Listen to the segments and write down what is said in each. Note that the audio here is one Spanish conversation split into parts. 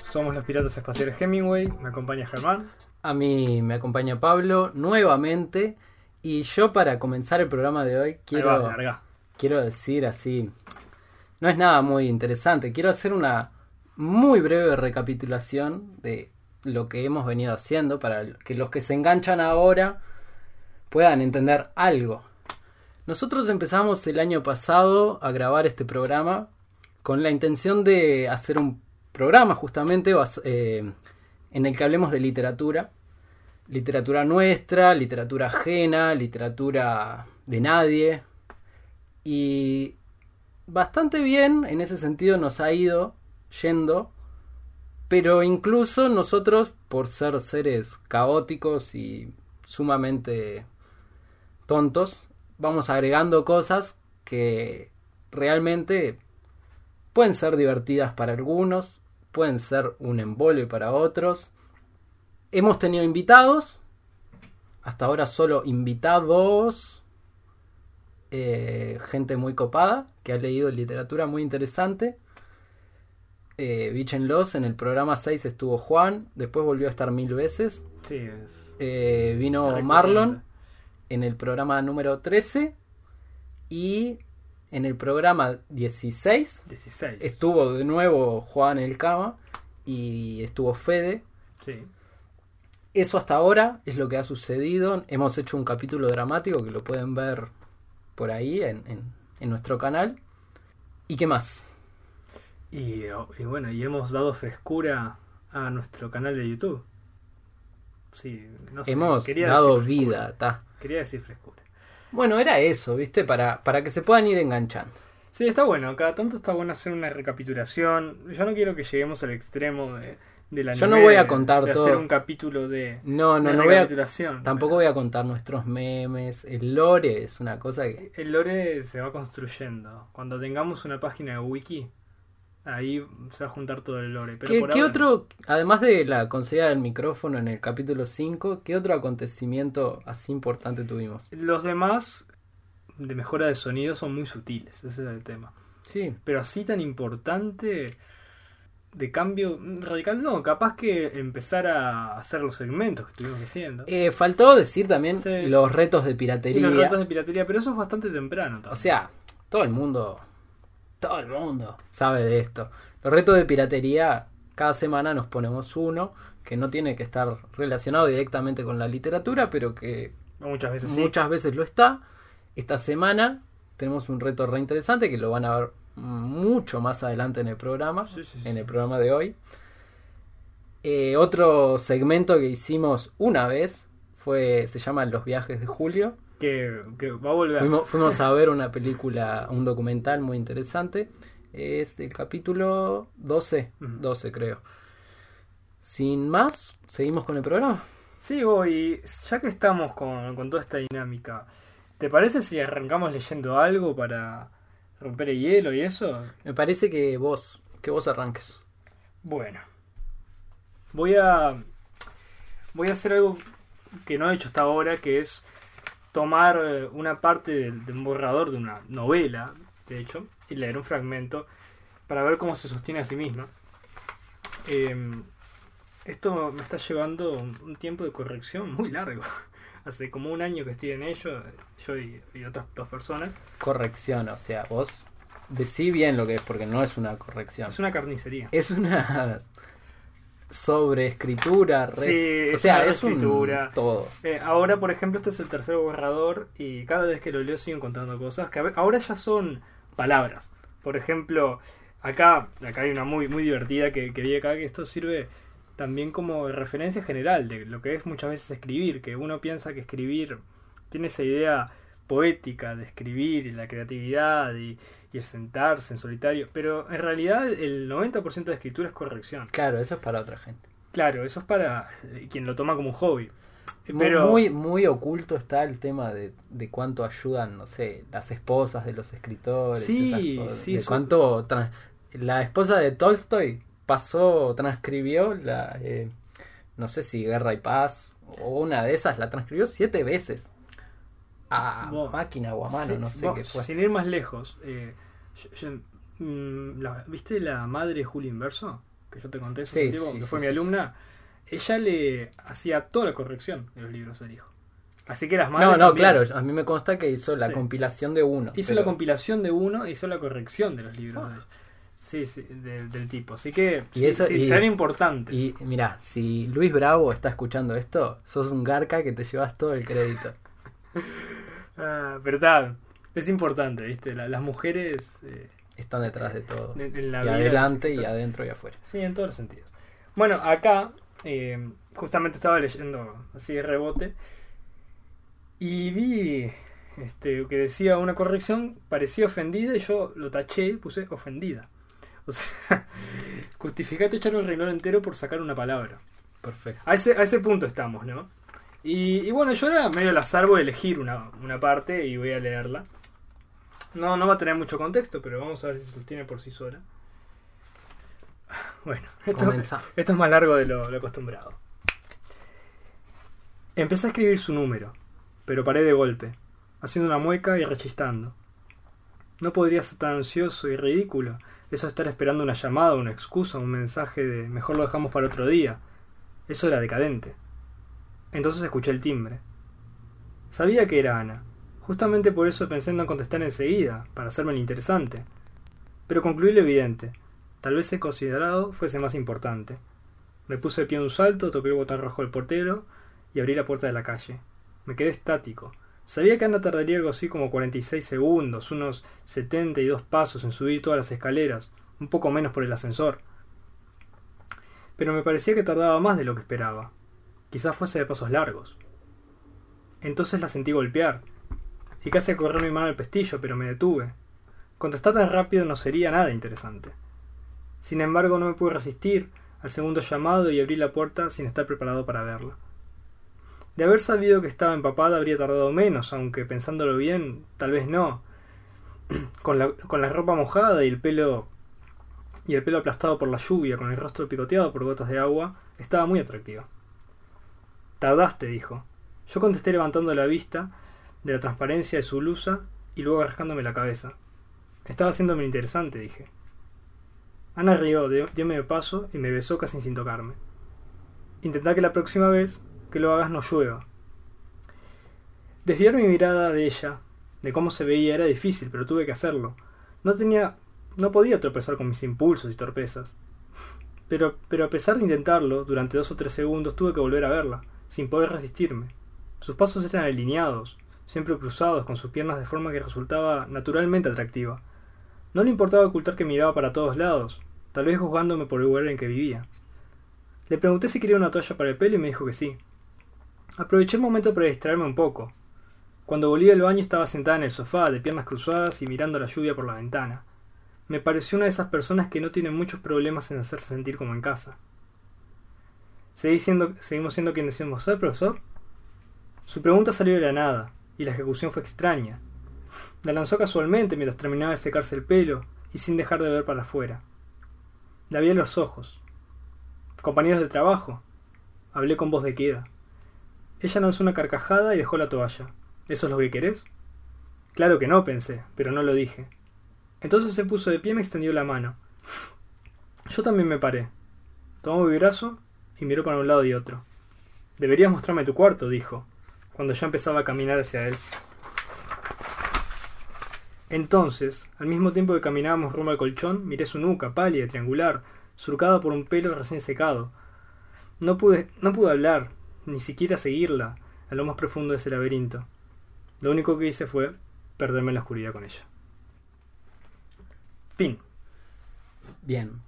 Somos los Piratas Espaciales Hemingway, me acompaña Germán. A mí me acompaña Pablo nuevamente y yo para comenzar el programa de hoy quiero, va, quiero decir así, no es nada muy interesante, quiero hacer una muy breve recapitulación de lo que hemos venido haciendo para que los que se enganchan ahora puedan entender algo. Nosotros empezamos el año pasado a grabar este programa con la intención de hacer un programa justamente eh, en el que hablemos de literatura. Literatura nuestra, literatura ajena, literatura de nadie. Y bastante bien en ese sentido nos ha ido yendo. Pero incluso nosotros, por ser seres caóticos y sumamente tontos, vamos agregando cosas que realmente pueden ser divertidas para algunos, pueden ser un embole para otros. Hemos tenido invitados, hasta ahora solo invitados, eh, gente muy copada que ha leído literatura muy interesante. Eh, Bichenlos, en el programa 6 estuvo Juan, después volvió a estar mil veces. Sí, es. Eh, vino. Marlon en el programa número 13 y en el programa 16 16. estuvo de nuevo Juan El Cama y estuvo Fede. Sí. Eso hasta ahora es lo que ha sucedido. Hemos hecho un capítulo dramático que lo pueden ver por ahí en, en- en nuestro canal. ¿Y qué más? Y, y bueno, y hemos dado frescura a nuestro canal de YouTube. Sí, no sé. Hemos dado vida. ta. Quería decir frescura. Bueno, era eso, ¿viste? Para, para que se puedan ir enganchando. Sí, está bueno. Cada tanto está bueno hacer una recapitulación. Yo no quiero que lleguemos al extremo de, de la Yo no voy a contar de todo. hacer un capítulo de, No, no, de no voy a, tampoco voy a contar nuestros memes. El lore es una cosa que... El lore se va construyendo. Cuando tengamos una página de wiki, ahí se va a juntar todo el lore. Pero ¿Qué, por qué ahora- otro, además de la conseguida del micrófono en el capítulo 5, qué otro acontecimiento así importante tuvimos? Los demás de mejora de sonido son muy sutiles, ese es el tema. Sí, Pero así tan importante de cambio radical, no, capaz que empezar a hacer los segmentos que estuvimos haciendo. Eh, faltó decir también Sí. los retos de y piratería. los retos de piratería, pero eso es bastante temprano. también. O sea, todo el mundo, todo el mundo sabe de esto. Los retos de piratería, cada semana nos ponemos uno que no tiene que estar relacionado directamente con la literatura, pero que muchas veces sí. muchas veces lo está. Esta semana tenemos un reto re interesante que lo van a ver mucho más adelante en el programa, Sí, sí, sí, en el programa de hoy. Eh, otro segmento que hicimos una vez fue se llama Los viajes de Julio. Que, que va a volver. Fuimos, fuimos a ver una película, un documental muy interesante. Es el capítulo 12, Ujú. 12 creo. Sin más, seguimos con el programa. Sí, voy. Ya que estamos con, con toda esta dinámica, ¿te parece si arrancamos leyendo algo para romper el hielo y eso? Me parece que vos, que vos arranques. Bueno. Voy a. Voy a hacer algo que no he hecho hasta ahora, que es tomar eh, una parte del, de un borrador de una novela, de hecho, y leer un fragmento para ver cómo se sostiene a sí misma. Em, esto me está llevando un, un tiempo de corrección muy largo. Hace como un año que estoy en ello, yo y, y otras dos personas. Corrección, o sea, vos decí bien lo que es, porque no es una corrección. Es una carnicería. Es una sobreescritura, re- Sí, o es sea, una es un todo. Eh, ahora, por ejemplo, este es el tercer borrador y cada vez que lo leo sigo encontrando cosas que ahora ya son palabras. Por ejemplo, acá, acá hay una muy, muy divertida que, que vi acá, que esto sirve también como referencia general de lo que es muchas veces escribir, que uno piensa que escribir tiene esa idea poética de escribir y la creatividad y, y el sentarse en solitario, pero en realidad el 90% de escritura es corrección. Claro, eso es para otra gente. Claro, eso es para eh, quien lo toma como un hobby. Pero- muy, muy oculto está el tema de, de cuánto ayudan, no sé, las esposas de los escritores. Sí, esas cosas, sí, de cuánto la esposa de Tolstoy pasó, transcribió la, eh, no sé si Guerra y Paz o una de esas, la transcribió siete veces. A máquina o a mano, no sé qué fue. Sin ir más lejos, eh, yo- yo- mm, la- ¿viste la madre Julio Inverso? Que yo te conté, hace Sí, un tiempo, sí, que sí, fue mi alumna. Ella le hacía toda la corrección de los libros del hijo. Así que las No, madres. no, también. claro, a mí me consta que hizo la Sí. compilación de uno. Hizo pero- la compilación de uno e hizo la corrección de los libros. Fuck. Sí, sí, de- del tipo. Así que Y sí, eso- sí, y- sean importantes. Y mira, si Luis Bravo está escuchando esto, sos un garca que te llevas todo el crédito. Ah, pero tal, es importante, ¿viste? La- las mujeres eh, Están detrás de todo. en, en la y vida adelante y adentro y afuera. Sí, en todos los sentidos. Bueno, acá eh, justamente estaba leyendo así de rebote y vi este, que decía una corrección, parecía ofendida y yo lo taché y puse ofendida. O sea, justificate echar un renglón entero por sacar una palabra. Perfecto. A ese, a ese punto estamos, ¿no? Y, y bueno, yo era medio al azar, voy a elegir una, una parte y voy a leerla. No, no va a tener mucho contexto, pero vamos a ver si se sostiene por sí sola. Bueno, esto, esto es más largo de lo, lo acostumbrado. Empecé a escribir su número, pero paré de golpe, haciendo una mueca y rechistando. No podría ser tan ansioso y ridículo, eso estar esperando una llamada, una excusa, un mensaje de mejor lo dejamos para otro día. Eso era decadente. Entonces escuché el timbre. Sabía que era Ana. Justamente por eso pensé en no contestar enseguida, para hacerme el interesante. Pero concluí lo evidente. Tal vez el considerado fuese más importante. Me puse de pie en un salto, toqué el botón rojo del portero y abrí la puerta de la calle. Me quedé estático. Sabía que Ana tardaría algo así como 46 segundos, unos 72 pasos en subir todas las escaleras, un poco menos por el ascensor. Pero me parecía que tardaba más de lo que esperaba. Quizás fuese de pasos largos. Entonces la sentí golpear, y casi correr mi mano al pestillo, pero me detuve. Contestar tan rápido no sería nada interesante. Sin embargo, no me pude resistir al segundo llamado y abrí la puerta sin estar preparado para verla. De haber sabido que estaba empapada habría tardado menos, aunque pensándolo bien, tal vez no. Con la, con la ropa mojada y el pelo y el pelo aplastado por la lluvia, con el rostro picoteado por gotas de agua, estaba muy atractiva. Tardaste, dijo. Yo contesté levantando la vista de la transparencia de su blusa y luego rascándome la cabeza. Estaba haciéndome interesante, dije. Ana rió, dio, dio medio paso y me besó casi sin tocarme. Intentá que la próxima vez que lo hagas no llueva. Desviar mi mirada de ella, de cómo se veía, era difícil, pero tuve que hacerlo. No tenía. no podía tropezar con mis impulsos y torpezas. Pero, pero a pesar de intentarlo, durante dos o tres segundos tuve que volver a verla, sin poder resistirme. Sus pasos eran alineados, siempre cruzados, con sus piernas de forma que resultaba naturalmente atractiva. No le importaba ocultar que miraba para todos lados, tal vez juzgándome por el lugar en que vivía. Le pregunté si quería una toalla para el pelo y me dijo que sí. Aproveché el momento para distraerme un poco. Cuando volví al baño estaba sentada en el sofá, de piernas cruzadas y mirando la lluvia por la ventana. Me pareció una de esas personas que no tienen muchos problemas en hacerse sentir como en casa. ¿Seguís siendo- ¿Seguimos siendo quienes decimos ser, profesor? Su pregunta salió de la nada, y la ejecución fue extraña. La lanzó casualmente mientras terminaba de secarse el pelo y sin dejar de ver para afuera. La vi a los ojos. Compañeros de trabajo. Hablé con voz de queda. Ella lanzó una carcajada y dejó la toalla. ¿Eso es lo que querés? Claro que no, pensé, pero no lo dije. Entonces se puso de pie y me extendió la mano. Yo también me paré. Tomó mi brazo y miró para un lado y otro. Deberías mostrarme tu cuarto, dijo, cuando ya empezaba a caminar hacia él. Entonces, al mismo tiempo que caminábamos rumbo al colchón, miré su nuca, pálida, triangular, surcada por un pelo recién secado. No pude, no pude hablar, ni siquiera seguirla a lo más profundo de ese laberinto. Lo único que hice fue perderme en la oscuridad con ella. Fin. Bien.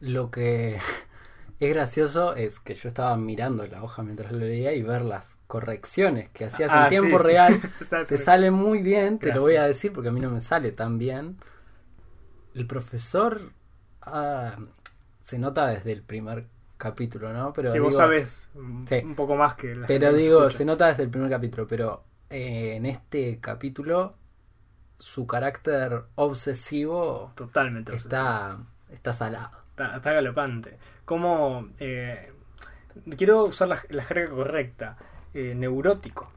Lo que es gracioso es que yo estaba mirando la hoja mientras lo leía y ver las correcciones que hacías Ah, en tiempo sí, sí. real. Te sale muy bien, te lo voy a decir porque a mí no me sale tan bien. El profesor ah, se nota desde el primer capítulo, ¿no? Pero si vos sabés un, Sí. un poco más que la Pero gente digo, escucha. se nota desde el primer capítulo, pero eh, en este capítulo su carácter obsesivo Totalmente. obsesivo. está, está salado. Está, está galopante. Como. eh, quiero usar la, la jerga correcta. eh, neurótico.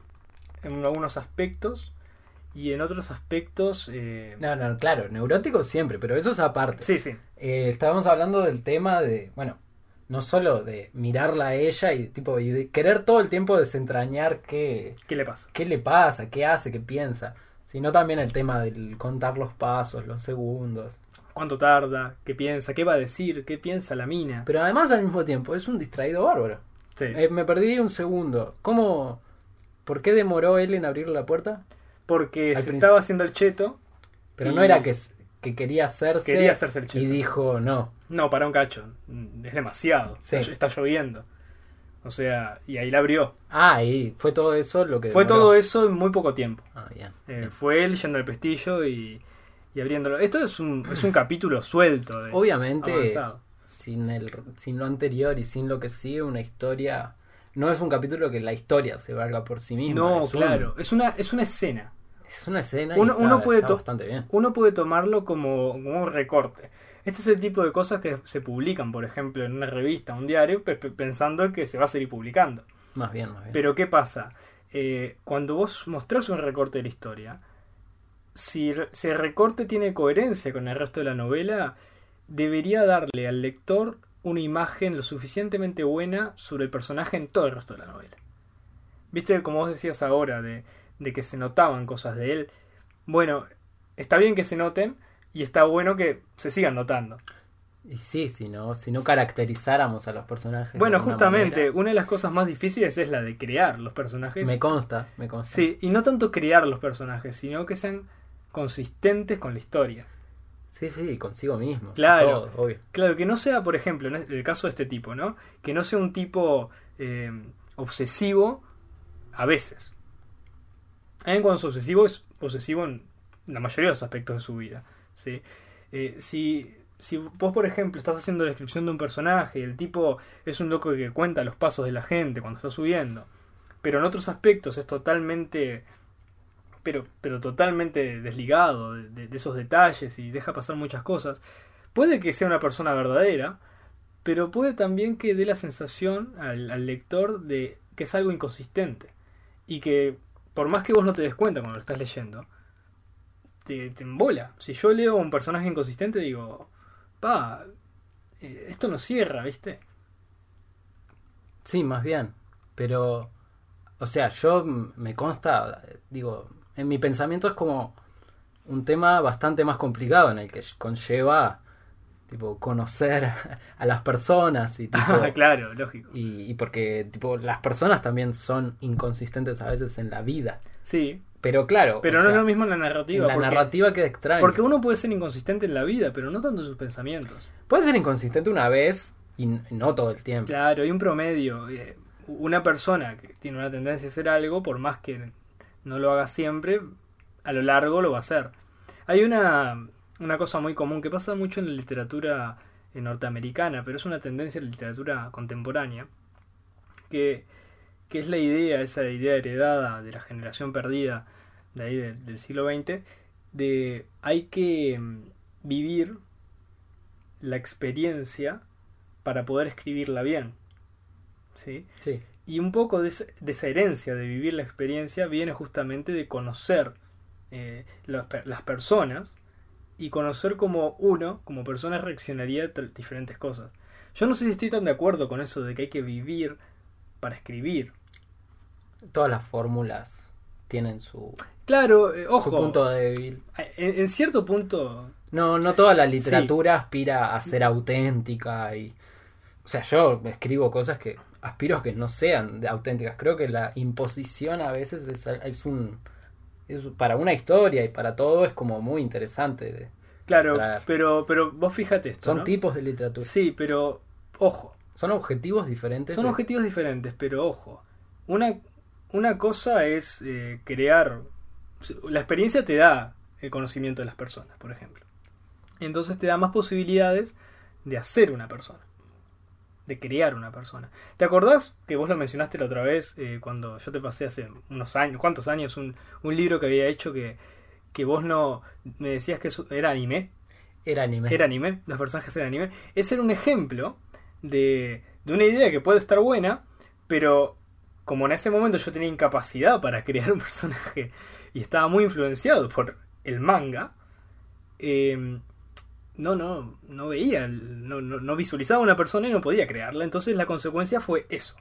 En algunos aspectos. Y en otros aspectos. eh, No, no, claro, neurótico siempre, pero eso es aparte. Sí, sí. Eh, estábamos hablando del tema de, bueno, no solo de mirarla a ella y tipo y de querer todo el tiempo desentrañar qué, ¿Qué le pasa? qué le pasa, qué hace, qué piensa, sino también el tema del contar los pasos, los segundos. ¿Cuánto tarda? ¿Qué piensa? ¿Qué va a decir? ¿Qué piensa la mina? Pero además al mismo tiempo es un distraído bárbaro. Sí. Eh, me perdí un segundo. ¿Cómo? ¿Por qué demoró él en abrir la puerta? Porque se principio- estaba haciendo el cheto. Pero Y- no era que, que quería hacerse Quería hacerse el y cheto. dijo no. No, para un cacho. Mm, Es demasiado. Sí. Está, está lloviendo. O sea, y ahí la abrió. Ah, y fue todo eso lo que Fue demoró. todo eso en muy poco tiempo. Ah, bien. Eh, bien. fue él yendo al pestillo y, y abriéndolo. Esto es un, es un capítulo suelto. De, Obviamente, avanzado. sin, el, sin lo anterior y sin lo que sigue, una historia. No es un capítulo que la historia se valga por sí misma. No, es un- claro. Es, una, es una escena. Es una escena y Uno- está- uno puede está bastante bien. Uno puede tomarlo como, como un recorte. Este es el tipo de cosas que se publican, por ejemplo, en una revista, un diario, pe- pe- pensando que se va a seguir publicando. Más bien, más bien. Pero ¿qué pasa? Eh, cuando vos mostrás un recorte de la historia, si, si el recorte tiene coherencia con el resto de la novela, debería darle al lector una imagen lo suficientemente buena sobre el personaje en todo el resto de la novela. ¿Viste? Como vos decías ahora, de, de que se notaban cosas de él. Bueno, está bien que se noten y está bueno que se sigan notando. Y sí, si no, si no caracterizáramos a los personajes. Bueno, justamente, manera, una de las cosas más difíciles es la de crear los personajes. me consta, me consta. Sí, y no tanto crear los personajes, sino que sean consistentes con la historia. sí, sí, consigo mismo. Claro. obvio. Claro, que no sea, por ejemplo, en el caso de este tipo, ¿no? Que no sea un tipo eh, obsesivo a veces. Alguien cuando es obsesivo es obsesivo en la mayoría de los aspectos de su vida. Eh, si, si vos, por ejemplo, estás haciendo la descripción de un personaje y el tipo es un loco que cuenta los pasos de la gente cuando está subiendo, pero en otros aspectos es totalmente pero, pero totalmente desligado de, esos detalles y deja pasar muchas cosas. Puede que sea una persona verdadera, pero puede también que dé la sensación al lector de que es algo inconsistente. Y que por más que vos no te des cuenta cuando lo estás leyendo, te, embola. Si yo leo un personaje inconsistente, digo, pa, eh, esto no cierra, ¿viste? Sí, más bien. Pero, o sea, yo me consta, digo, en mi pensamiento es como un tema bastante más complicado en el que conlleva, tipo, conocer a las personas y tipo... claro, lógico. y, y porque, tipo, las personas también son inconsistentes a veces en la vida. Sí, Pero claro, pero no sea, es lo mismo en la narrativa. en la porque- narrativa queda extraño. Porque uno puede ser inconsistente en la vida, pero no tanto en sus pensamientos. Puede ser inconsistente una vez y no todo el tiempo. Claro, hay un promedio. Eh, Una persona que tiene una tendencia a hacer algo, por más que no lo haga siempre, a lo largo lo va a hacer. Hay una, una cosa muy común que pasa mucho en la literatura eh, norteamericana, pero es una tendencia en la literatura contemporánea, que, que es la idea, esa idea heredada de la generación perdida de ahí del, del siglo XX, de hay que mm, vivir la experiencia para poder escribirla bien. ¿sí? Sí. Y un poco de, esa- de esa herencia de vivir la experiencia viene justamente de conocer eh, las, las personas y conocer cómo uno, como persona, reaccionaría a diferentes cosas. Yo no sé si estoy tan de acuerdo con eso de que hay que vivir para escribir. Todas las fórmulas tienen su, Claro, eh, su ojo, punto débil. en, en cierto punto, No, no toda la Sí. literatura aspira a ser auténtica y. O sea, yo escribo cosas que aspiro a que no sean auténticas. Creo que la imposición a veces es, es un. Es- para una historia y para todo es como muy interesante. de- claro, Traer. pero, pero vos fíjate esto. son ¿no? tipos de literatura. Sí, pero ojo, Son objetivos diferentes. Son de- objetivos diferentes, pero ojo. Una, una cosa es eh, crear. La experiencia te da el conocimiento de las personas, por ejemplo. Entonces te da más posibilidades de hacer una persona. De crear una persona. ¿Te acordás que vos lo mencionaste la otra vez eh, cuando yo te pasé hace unos años, cuántos años, un, un libro que había hecho que, que vos no me decías que eso era anime? Era anime. Era anime, los personajes eran anime. Ese era un ejemplo de, de una idea que puede estar buena, pero como en ese momento yo tenía incapacidad para crear un personaje y estaba muy influenciado por el manga, eh, no, no, no veía, no, no, no visualizaba una persona y no podía crearla. Entonces la consecuencia fue eso.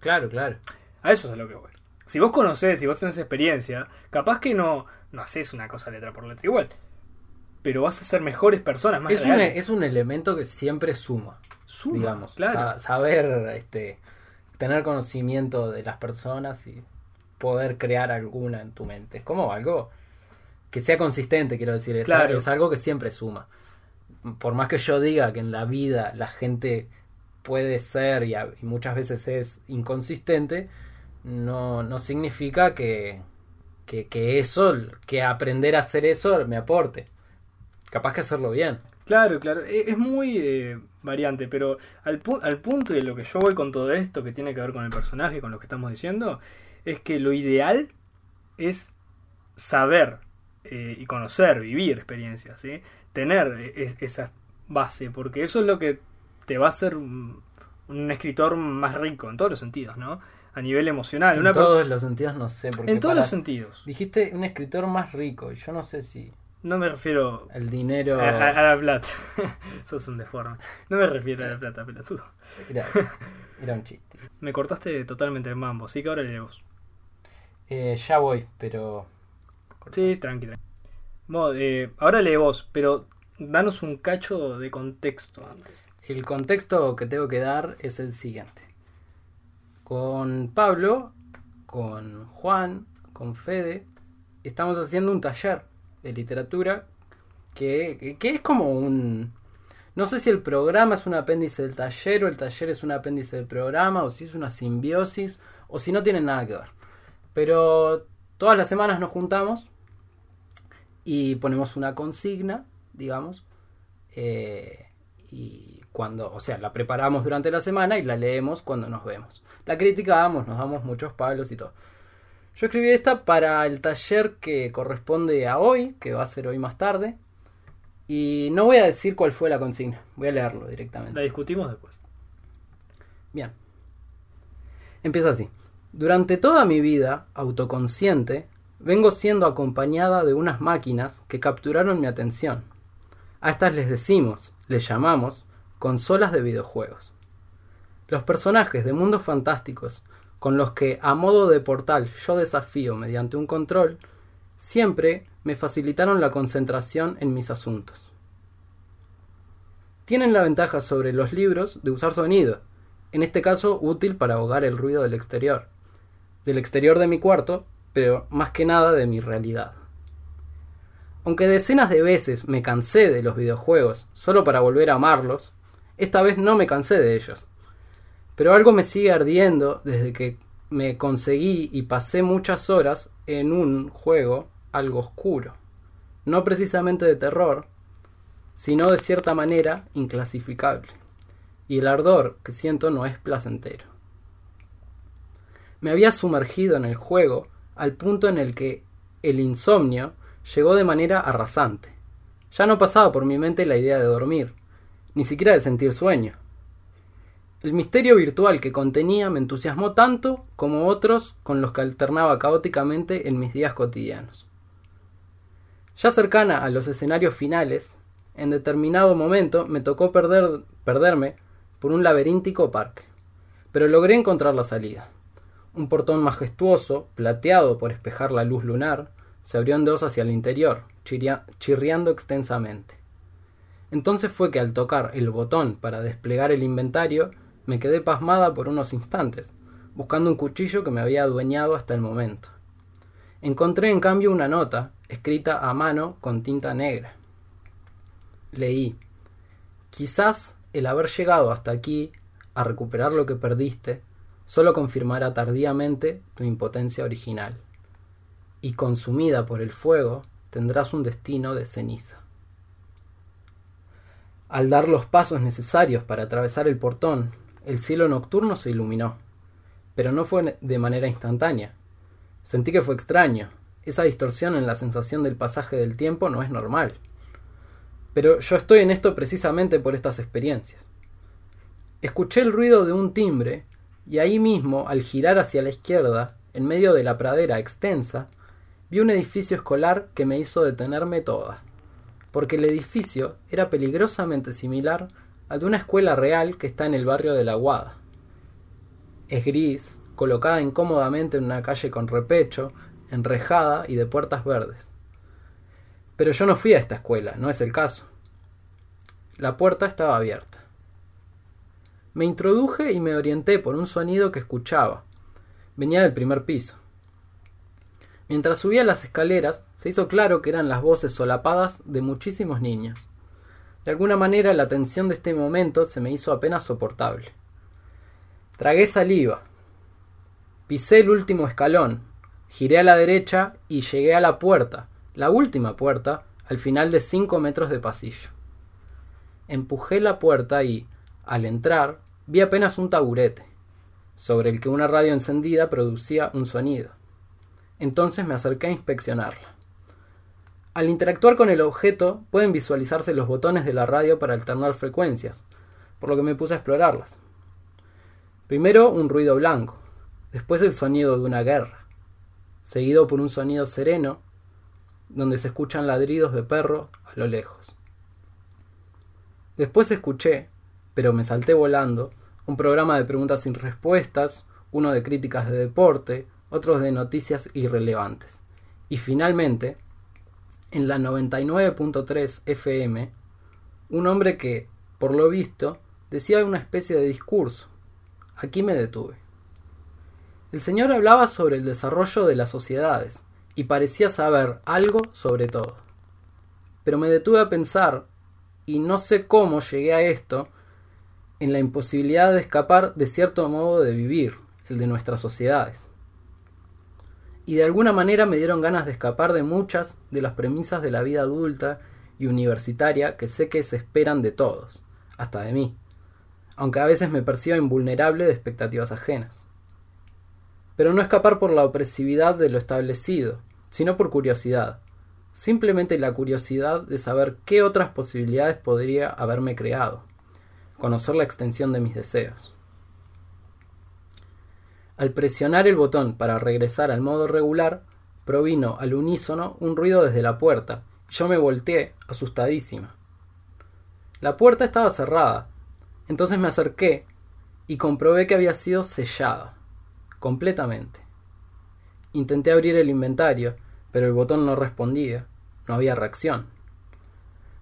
Claro, claro. A eso es a lo que voy. Si vos conocés, si vos tenés experiencia, capaz que no, no haces una cosa letra por letra igual. Pero vas a ser mejores personas, más Es un, es un elemento que siempre suma, Suma, digamos. claro. Sa- saber, este, tener conocimiento de las personas y poder crear alguna en tu mente. Es como algo que sea consistente, quiero decir. Es, Claro. es algo que siempre suma. Por más que yo diga que en la vida la gente puede ser y, muchas veces es inconsistente, no, no significa que, que, eso, que aprender a hacer eso me aporte. Capaz que hacerlo bien. Claro, claro. E- Es muy eh, variante, pero al punto de lo que yo voy con todo esto, que tiene que ver con el personaje, con lo que estamos diciendo, es que lo ideal es saber eh, y conocer, vivir experiencias, ¿sí? Tener es- esa base, porque eso es lo que te va a hacer un, un escritor más rico en todos los sentidos, ¿no? A nivel emocional. En Una todos los sentidos no sé. Porque en todos para- los sentidos. Dijiste un escritor más rico. y Yo no sé si No me refiero el dinero a, a- a la plata. Sos un deforme. No me refiero a la plata, pelotudo. era, era un chiste. Me cortaste totalmente el mambo, así que ahora lee vos. Eh, ya voy, pero Sí, tranqui, tranqui. Eh, ahora lee vos, pero danos un cacho de contexto antes. el contexto que tengo que dar es el siguiente. Con Pablo, con Juan, con Fede, estamos haciendo un taller de literatura que, que- es como un... No sé si el programa es un apéndice del taller o el taller es un apéndice del programa o si es una simbiosis o si no tienen nada que ver. Pero todas las semanas nos juntamos y ponemos una consigna, digamos, eh, y cuando, o sea, la preparamos durante la semana y la leemos cuando nos vemos. La criticamos, nos damos muchos palos y todo. Yo escribí esta para el taller que corresponde a hoy, que va a ser hoy más tarde. Y no voy a decir cuál fue la consigna, voy a leerlo La directamente. discutimos después. Bien. Empieza así. Durante toda mi vida autoconsciente, vengo siendo acompañada de unas máquinas que capturaron mi atención. A estas les decimos, les llamamos, consolas de videojuegos. Los personajes de mundos fantásticos, con los que a modo de portal yo desafío mediante un control, siempre me facilitaron la concentración en mis asuntos. Tienen la ventaja sobre los libros de usar sonido, en este caso útil para ahogar el ruido del exterior, del exterior de mi cuarto, pero más que nada de mi realidad. Aunque decenas de veces me cansé de los videojuegos solo para volver a amarlos, esta vez no me cansé de ellos. Pero algo me sigue ardiendo desde que me conseguí y pasé muchas horas en un juego algo oscuro. No precisamente de terror, sino de cierta manera inclasificable. Y el ardor que siento no es placentero. Me había sumergido en el juego al punto en el que el insomnio llegó de manera arrasante. Ya no pasaba por mi mente la idea de dormir, ni siquiera de sentir sueño. El misterio virtual que contenía me entusiasmó tanto como otros con los que alternaba caóticamente en mis días cotidianos. Ya cercana a los escenarios finales, en determinado momento me tocó perder, perderme por un laberíntico parque, pero logré encontrar la salida. Un portón majestuoso, plateado por espejar la luz lunar, se abrió en dos hacia el interior, chirriando extensamente. Entonces fue que al tocar el botón para desplegar el inventario, me quedé pasmada por unos instantes, buscando un cuchillo que me había adueñado hasta el momento. Encontré en cambio una nota, escrita a mano con tinta negra. Leí, quizás el haber llegado hasta aquí, a recuperar lo que perdiste, solo confirmará tardíamente tu impotencia original. Y consumida por el fuego, tendrás un destino de ceniza. Al dar los pasos necesarios para atravesar el portón, el cielo nocturno se iluminó, pero no fue de manera instantánea. Sentí que fue extraño. Esa distorsión en la sensación del pasaje del tiempo no es normal. Pero yo estoy en esto precisamente por estas experiencias. Escuché el ruido de un timbre y ahí mismo, al girar hacia la izquierda, en medio de la pradera extensa, vi un edificio escolar que me hizo detenerme toda, porque el edificio era peligrosamente similar al de una escuela real que está en el barrio de la Guada. Es gris, colocada incómodamente en una calle con repecho, enrejada y de puertas verdes. Pero yo no fui a esta escuela, no es el caso. La puerta estaba abierta. Me introduje y me orienté por un sonido que escuchaba. Venía del primer piso. Mientras subía las escaleras, se hizo claro que eran las voces solapadas de muchísimos niños. De alguna manera la tensión de este momento se me hizo apenas soportable. Tragué saliva. Pisé el último escalón, giré a la derecha y llegué a la puerta, la última puerta, al final de cinco metros de pasillo. Empujé la puerta y, al entrar, vi apenas un taburete, sobre el que una radio encendida producía un sonido. Entonces me acerqué a inspeccionarla. Al interactuar con el objeto pueden visualizarse los botones de la radio para alternar frecuencias, por lo que me puse a explorarlas. Primero un ruido blanco, después el sonido de una guerra, seguido por un sonido sereno donde se escuchan ladridos de perro a lo lejos. Después escuché, pero me salté volando, un programa de preguntas sin respuestas, uno de críticas de deporte, otros de noticias irrelevantes. Y finalmente, en la 99.3 FM, un hombre que, por lo visto, decía una especie de discurso. Aquí me detuve. El señor hablaba sobre el desarrollo de las sociedades y parecía saber algo sobre todo. Pero me detuve a pensar, y no sé cómo llegué a esto, en la imposibilidad de escapar de cierto modo de vivir, el de nuestras sociedades. Y de alguna manera me dieron ganas de escapar de muchas de las premisas de la vida adulta y universitaria que sé que se esperan de todos, hasta de mí, aunque a veces me percibo invulnerable de expectativas ajenas. Pero no escapar por la opresividad de lo establecido, sino por curiosidad, simplemente la curiosidad de saber qué otras posibilidades podría haberme creado conocer la extensión de mis deseos. Al presionar el botón para regresar al modo regular, provino al unísono un ruido desde la puerta, yo me volteé, asustadísima. La puerta estaba cerrada, entonces me acerqué y comprobé que había sido sellada, completamente. Intenté abrir el inventario, pero el botón no respondía, no había reacción.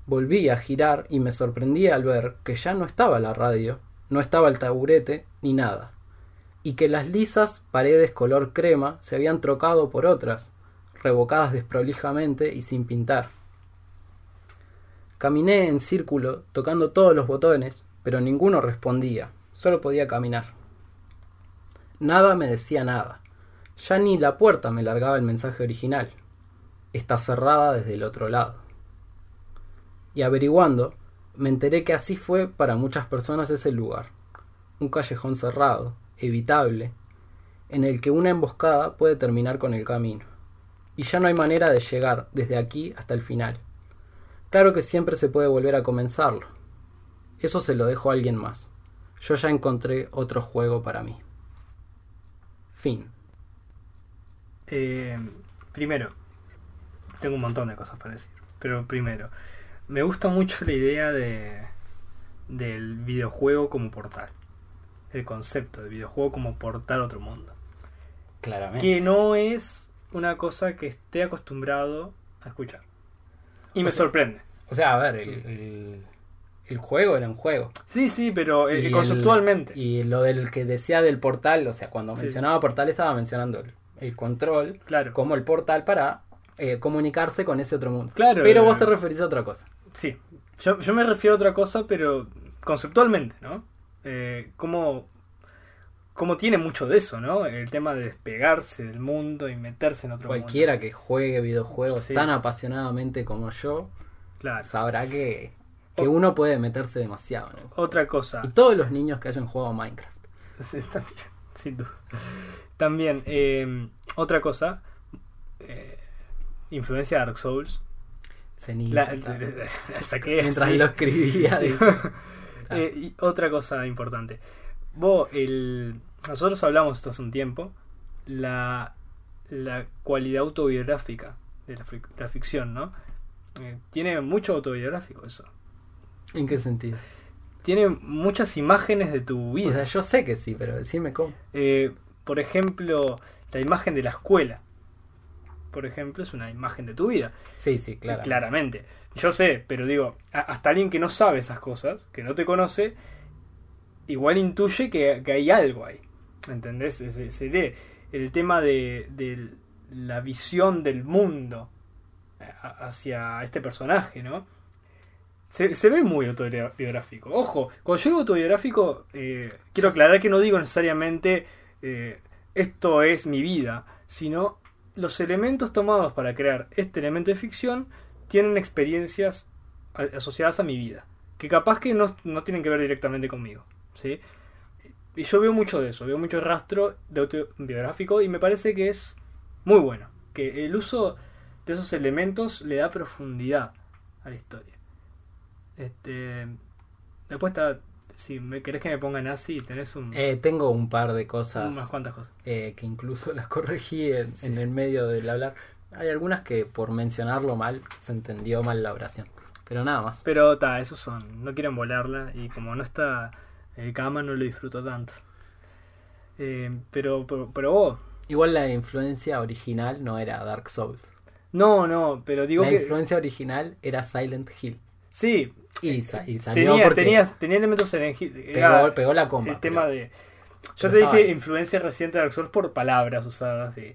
Volví a girar y me sorprendí al ver que ya no estaba la radio, no estaba el taburete ni nada, y que las lisas paredes color crema se habían trocado por otras, revocadas desprolijamente y sin pintar. Caminé en círculo, tocando todos los botones, pero ninguno respondía, solo podía caminar. Nada me decía nada. Ya ni la puerta me largaba el mensaje original. Está cerrada desde el otro lado y averiguando, me enteré que así fue para muchas personas ese lugar. Un callejón cerrado, evitable, en el que una emboscada puede terminar con el camino. Y ya no hay manera de llegar desde aquí hasta el final. Claro que siempre se puede volver a comenzarlo. Eso se lo dejo a alguien más. Yo ya encontré otro juego para mí. Fin. Eh, primero, tengo un montón de cosas para decir. Pero primero, me gusta mucho la idea de del videojuego como portal. El concepto del videojuego como portal a otro mundo. Claramente. Que no es una cosa que esté acostumbrado a escuchar. Y O me sea, sorprende. O sea, a ver, el, el, el juego era un juego. Sí, sí, pero eh, el- conceptualmente. y lo del que decía del portal, o sea, cuando Sí. mencionaba portal estaba mencionando el, el control claro. como el portal para eh, comunicarse con ese otro mundo. Claro. Pero vos te referís a otra cosa. Sí. Yo, yo me refiero a otra cosa, pero conceptualmente, ¿no? Eh, cómo, cómo tiene mucho de eso, ¿no? El tema de despegarse del mundo y meterse en otro Cualquiera mundo. que juegue videojuegos Sí. tan apasionadamente como yo Claro. sabrá que que O- uno puede meterse demasiado. juego. Otra cosa. Y todos los niños que hayan jugado Minecraft. Sí, también, sin duda. También, eh, otra cosa. eh, influencia de Dark Souls. Ceniza. La, tal. la saqué Mientras lo escribía. Sí. Eh, y otra cosa importante. Vos, el, nosotros hablamos esto hace un tiempo. La, la cualidad autobiográfica de la ficción, ¿no? Eh, tiene mucho autobiográfico eso. ¿En qué sentido? Tiene muchas imágenes de tu vida. O sea, yo sé que sí, pero decime cómo. Eh, por ejemplo, la imagen de la escuela. Por ejemplo, es una imagen de tu vida. Sí, sí, claro. Claramente. Yo sé, pero digo, hasta alguien que no sabe esas cosas, que no te conoce, igual intuye que, que hay algo ahí. ¿Entendés? Se, se lee el tema de, de la visión del mundo eh, hacia este personaje, ¿no? Se, se ve muy autobiográfico. Ojo, cuando yo digo autobiográfico, eh, quiero aclarar que no digo necesariamente eh, esto es mi vida, sino los elementos tomados para crear este elemento de ficción tienen experiencias asociadas a mi vida, que capaz que no, no tienen que ver directamente conmigo. ¿sí? Y yo veo mucho de eso, veo mucho rastro de autobiográfico y me parece que es muy bueno, que el uso de esos elementos le da profundidad a la historia. Este, después está, si me querés que me ponga nazi, tenés un, Eh, tengo un par de cosas unas cuantas cosas. eh, que incluso las corregí en, Sí. en el medio del hablar. Hay algunas que por mencionarlo mal se entendió mal la oración. Pero nada más. Pero ta, esos son, no quieren volarla y como no está el cama no lo disfruto tanto. Eh, pero, pero, pero vos, Igual la influencia original no era Dark Souls. no, no, pero digo la que influencia original era Silent Hill. sí, Y, sa- y salió tenía, porque tenías, tenía elementos en pegó, pegó la coma. el tema pero- de... Yo te dije ahí. influencia reciente de Dark Souls por palabras usadas y,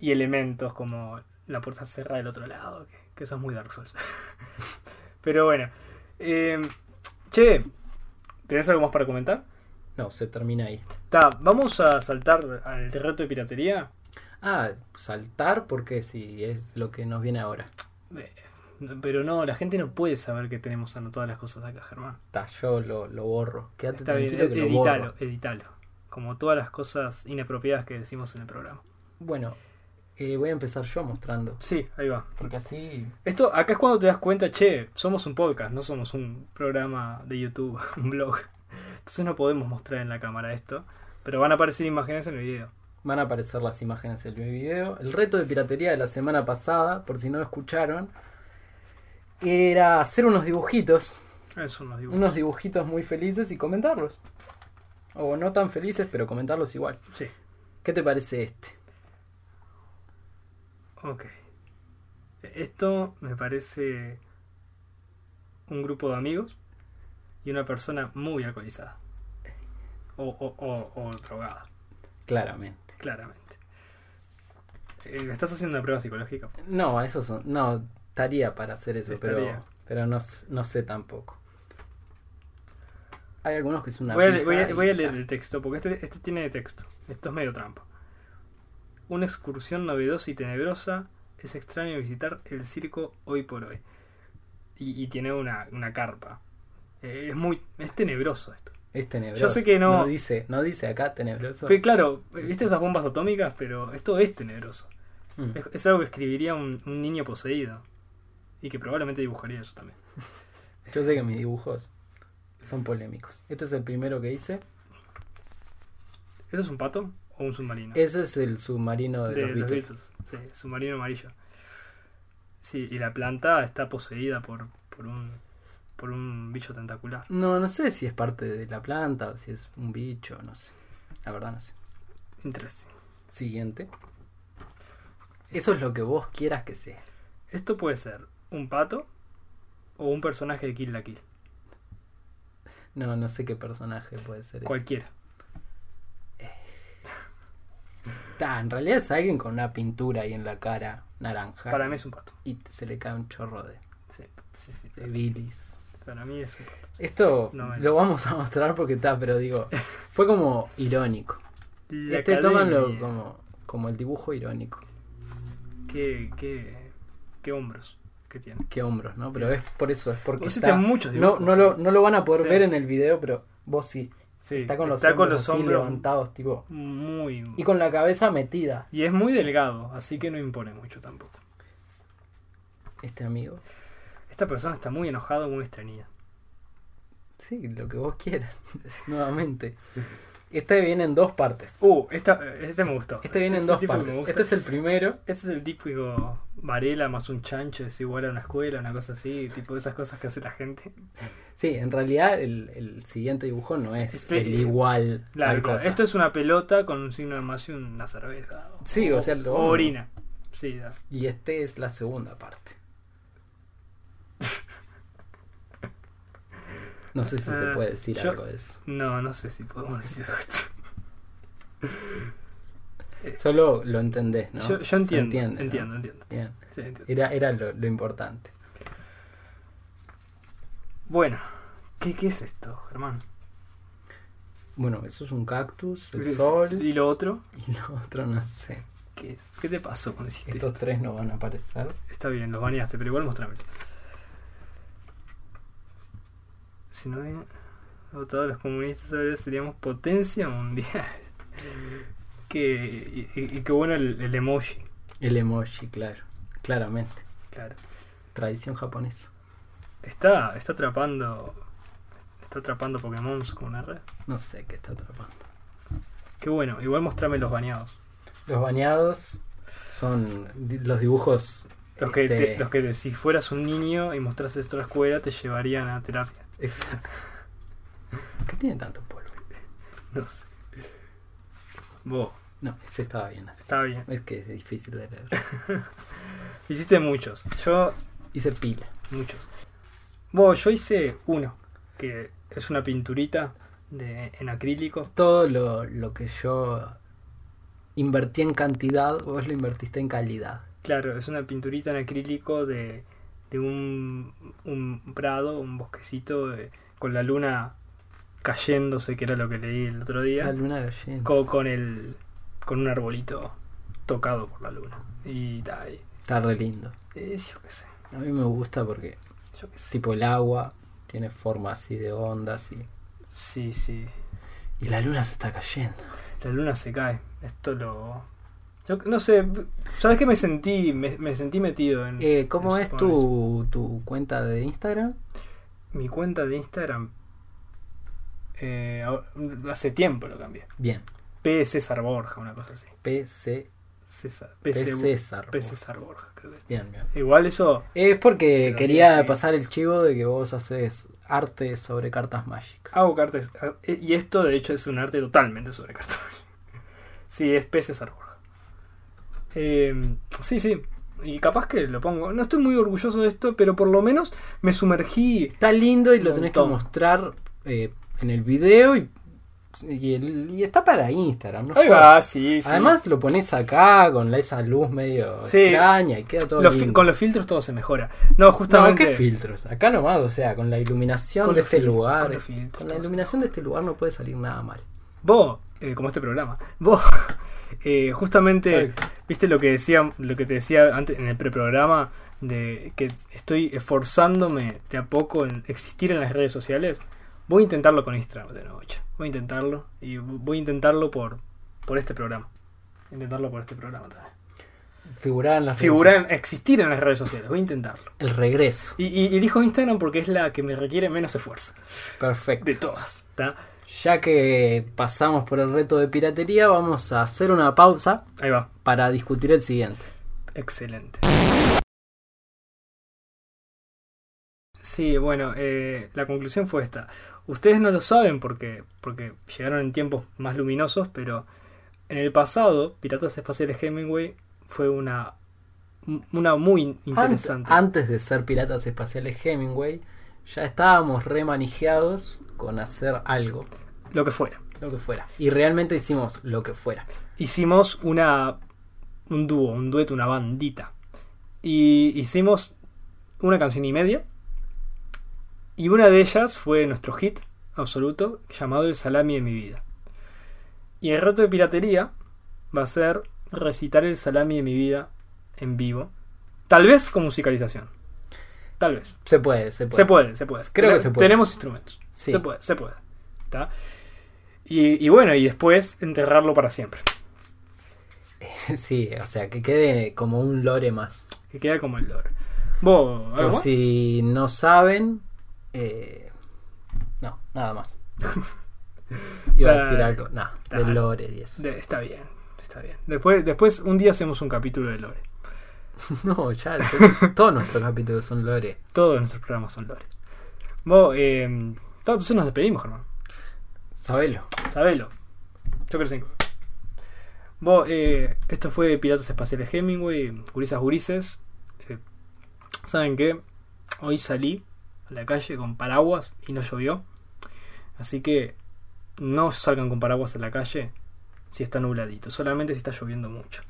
y elementos como la puerta cerrada del otro lado, que, que eso es muy Dark Souls. pero bueno, eh, che, ¿tenés algo más para comentar? No, se termina ahí. Ta, vamos a saltar al reto de piratería. Ah, saltar porque sí, es lo que nos viene ahora. Eh, Pero no, la gente no puede saber que tenemos anotadas las cosas acá, Germán. Ta, yo lo, lo borro. Quédate Está bien, tranquilo que lo editalo, borro. editalo. Como todas las cosas inapropiadas que decimos en el programa. Bueno, eh, voy a empezar yo mostrando. Sí, ahí va. Porque así Esto, acá es cuando te das cuenta, che, somos un podcast, no somos un programa de YouTube, un blog. Entonces no podemos mostrar en la cámara esto. Pero van a aparecer imágenes en el video. van a aparecer las imágenes del video. El reto de piratería de la semana pasada, por si no lo escucharon, era hacer unos dibujitos. Eso nos digo. Unos dibujitos muy felices y comentarlos. O no tan felices, pero comentarlos igual. Sí, ¿Qué te parece este? ok. Esto me parece un grupo de amigos y una persona muy alcoholizada. O, o, o, o drogada, Claramente. claramente. Eh, ¿me ¿Estás haciendo una prueba psicológica? No, eso son. No, estaría para hacer eso, Estaría. pero, pero no, no sé tampoco. Hay algunos que es una. Voy a, voy a- y- voy a leer el texto, porque este, este tiene texto. Esto es medio trampa. Una excursión novedosa y tenebrosa. Es extraño visitar el circo hoy por hoy. Y, y tiene una, una carpa. Eh, es muy. Es tenebroso esto. Es tenebroso. Yo sé que no- No dice, no dice acá tenebroso. Pero claro, viste esas bombas atómicas, pero esto es tenebroso. Mm. Es, es algo que escribiría un, un niño poseído. Y que probablemente dibujaría eso también. Yo sé que mis dibujos son polémicos. Este es el primero que hice. ¿Eso es un pato o un submarino? Eso es el submarino de, de los los Beatles. Beatles. Sí, submarino amarillo. Sí, y la planta está poseída por, por un por un bicho tentacular. No, no sé si es parte de la planta o si es un bicho, no sé. La verdad no sé. Interesting. Siguiente. Eso es lo que vos quieras que sea. Esto puede ser un pato o un personaje de Kill la Kill. No, no sé qué personaje puede ser. Cualquiera. Ta, en realidad es alguien con una pintura ahí en la cara naranja. Para mí es un pato. Y se le cae un chorro de, Sí, sí, sí. de bilis. Para mí es un pato. Esto No, bueno. lo vamos a mostrar porque está, pero digo, fue como irónico. La este academia. como, como el dibujo irónico. Qué, qué, qué hombros. Que tiene. Qué hombros, ¿no? Pero es por eso, es porque está- muchos no, dibujos. no, lo, no lo van a poder Sí. ver en el video, pero vos sí. Sí, está con los está hombros con los así hombros levantados, tipo. muy... Y con la cabeza metida. Y es muy delgado, así que no impone mucho tampoco. Este amigo. Esta persona está muy enojada, muy estreñida. Sí, lo que vos quieras. Nuevamente. Este viene en dos partes. Uh, esta, este me gustó. Este viene en dos partes. Este es el primero. Este es el típico Varela más un chancho, es igual a una escuela, una cosa así, tipo esas cosas que hace la gente. Sí, en realidad el, el siguiente dibujo no es Este- el igual Claro, tal claro. cosa. Esto es una pelota con un signo de más y una cerveza. Sí, o sea, lo- o orina. Sí, da. Y este es la segunda parte. No sé si se puede decir yo- algo de eso. No, no sé si podemos decir esto. Solo lo entendés, ¿no? Yo, entiendo, entiende, ¿no? entiendo, entiendo. Bien. Sí, entiendo. Era, era lo, lo importante. Bueno, ¿qué, ¿qué es esto, Germán? Bueno, eso es un cactus, el ¿Y sol ¿Y lo otro? y lo otro no sé. ¿Qué es? ¿Qué te pasó hiciste Estos esto? tres no van a aparecer. Está bien, los baneaste, pero igual mostrame. Si no hay votado los comunistas, ahora seríamos potencia mundial. que, y, y- y qué bueno el, el emoji, El emoji, claro. Claramente. claro. Tradición japonesa. Está, está atrapando. Está atrapando Pokémon con una red. No sé qué está atrapando. Qué bueno, igual mostrame los baneados. Los bañados son los dibujos. Los que, este, te- los que si fueras un niño y mostrases esto a la escuela te llevarían a terapia. Exacto. ¿Qué tiene tanto polvo? No sé. Vos, No, ese estaba bien así. está bien. Es que es difícil de leer. Hiciste muchos. Yo Hice pila. Muchos. Bueno, yo hice uno, que es una pinturita de, en acrílico. Todo lo, lo que yo invertí en cantidad, vos lo invertiste en calidad. Claro, es una pinturita en acrílico de, de un, un prado, un bosquecito eh, con la luna cayéndose, que era lo que leí el otro La día, luna gallina. con, con, el, con un arbolito tocado por la luna. Y ta, y- Está re lindo. eh, yo qué sé, A mí me gusta porque, yo qué sé. tipo, el agua tiene forma así de ondas y, Sí, sí. y la luna se está cayendo. La luna se cae. Esto lo. Yo no sé. ¿Sabes qué me sentí? Me, me sentí metido en. Eh, ¿Cómo en- es tu, tu cuenta de Instagram? Mi cuenta de Instagram. eh, hace tiempo lo cambié. Bien. P. César Borja, una cosa así. PC, César. P. P. C- César. P. César Borja, creo que. Bien, bien. Igual eso. Es porque quería sí. pasar el chivo de que vos haces arte sobre cartas mágicas. Hago cartas. eh, Y esto, de hecho, es un arte totalmente sobre cartas. Sí, es P. César Borja. Eh, sí, sí. Y capaz que lo pongo. No estoy muy orgulloso de esto, pero por lo menos me sumergí Está lindo y lo tenés que mostrar eh, en el video y, y, el- y está para Instagram. ¿no? Ahí va, sí, sí. Además lo pones acá con la- esa luz medio Sí. extraña y queda todo Los lindo. con los filtros todo se mejora. No, No, justamente. ¿qué filtros? Acá nomás, o sea, con la iluminación Con de este filtros, lugar. con filtros, con la iluminación de este lugar no puede salir nada mal. Vos, eh, como este programa, vos, eh, justamente, viste lo que decía, lo que te decía antes en el preprograma de que estoy esforzándome de a poco en existir en las redes sociales. Voy a intentarlo con Instagram de noche. Voy a intentarlo y voy a intentarlo por, por este programa. Intentarlo por este programa también. Figurar en las redes Figurar, en- existir en las redes sociales. Voy a intentarlo. sociales. El regreso. Y, y elijo Instagram porque es la que me requiere menos esfuerzo. Perfecto. De todas. ¿tá? Ya que pasamos por el reto de piratería, vamos a hacer una pausa Ahí va. para discutir el siguiente. Excelente. Sí, bueno, eh, la conclusión fue esta. Ustedes no lo saben porque, porque llegaron en tiempos más luminosos, pero en el pasado, Piratas Espaciales Hemingway fue una, una muy Ant- interesante. Antes de ser piratas espaciales Hemingway, ya estábamos remanijeados con hacer algo, Lo que fuera. lo que fuera. Y realmente hicimos lo que fuera. Hicimos una, un dúo, un dueto, una bandita. Y hicimos una canción y media. Y una de ellas fue nuestro hit absoluto llamado El salami de mi vida. Y el reto de piratería va a ser recitar el salami de mi vida en vivo. Tal vez con musicalización. tal vez. Se puede, se puede. Se puede, se puede. Creo que se puede. Tenemos instrumentos. Sí. Se puede, se puede. ¿Tá? Y, y bueno, y después enterrarlo para siempre. Sí, o sea, que quede como un lore más. Que queda como el lore. ¿Vos, algo Por más? si no saben. eh, no, nada más. Iba a decir algo. No, está- del lore y eso. De- está bien, está bien. Después, después, un día hacemos un capítulo de lore. No, ya, to- todos nuestros capítulos son lore. Todos nuestros programas son lore. Vos, eh, entonces nos despedimos, Germán. Sabelo. Sabelo. Yo creo 5. Vos, eh, esto fue Piratas Espaciales Hemingway, Gurisas Gurises. Eh, ¿Saben qué? Hoy salí a la calle con paraguas y no llovió. Así que no salgan con paraguas a la calle si está nubladito, solamente si está lloviendo mucho.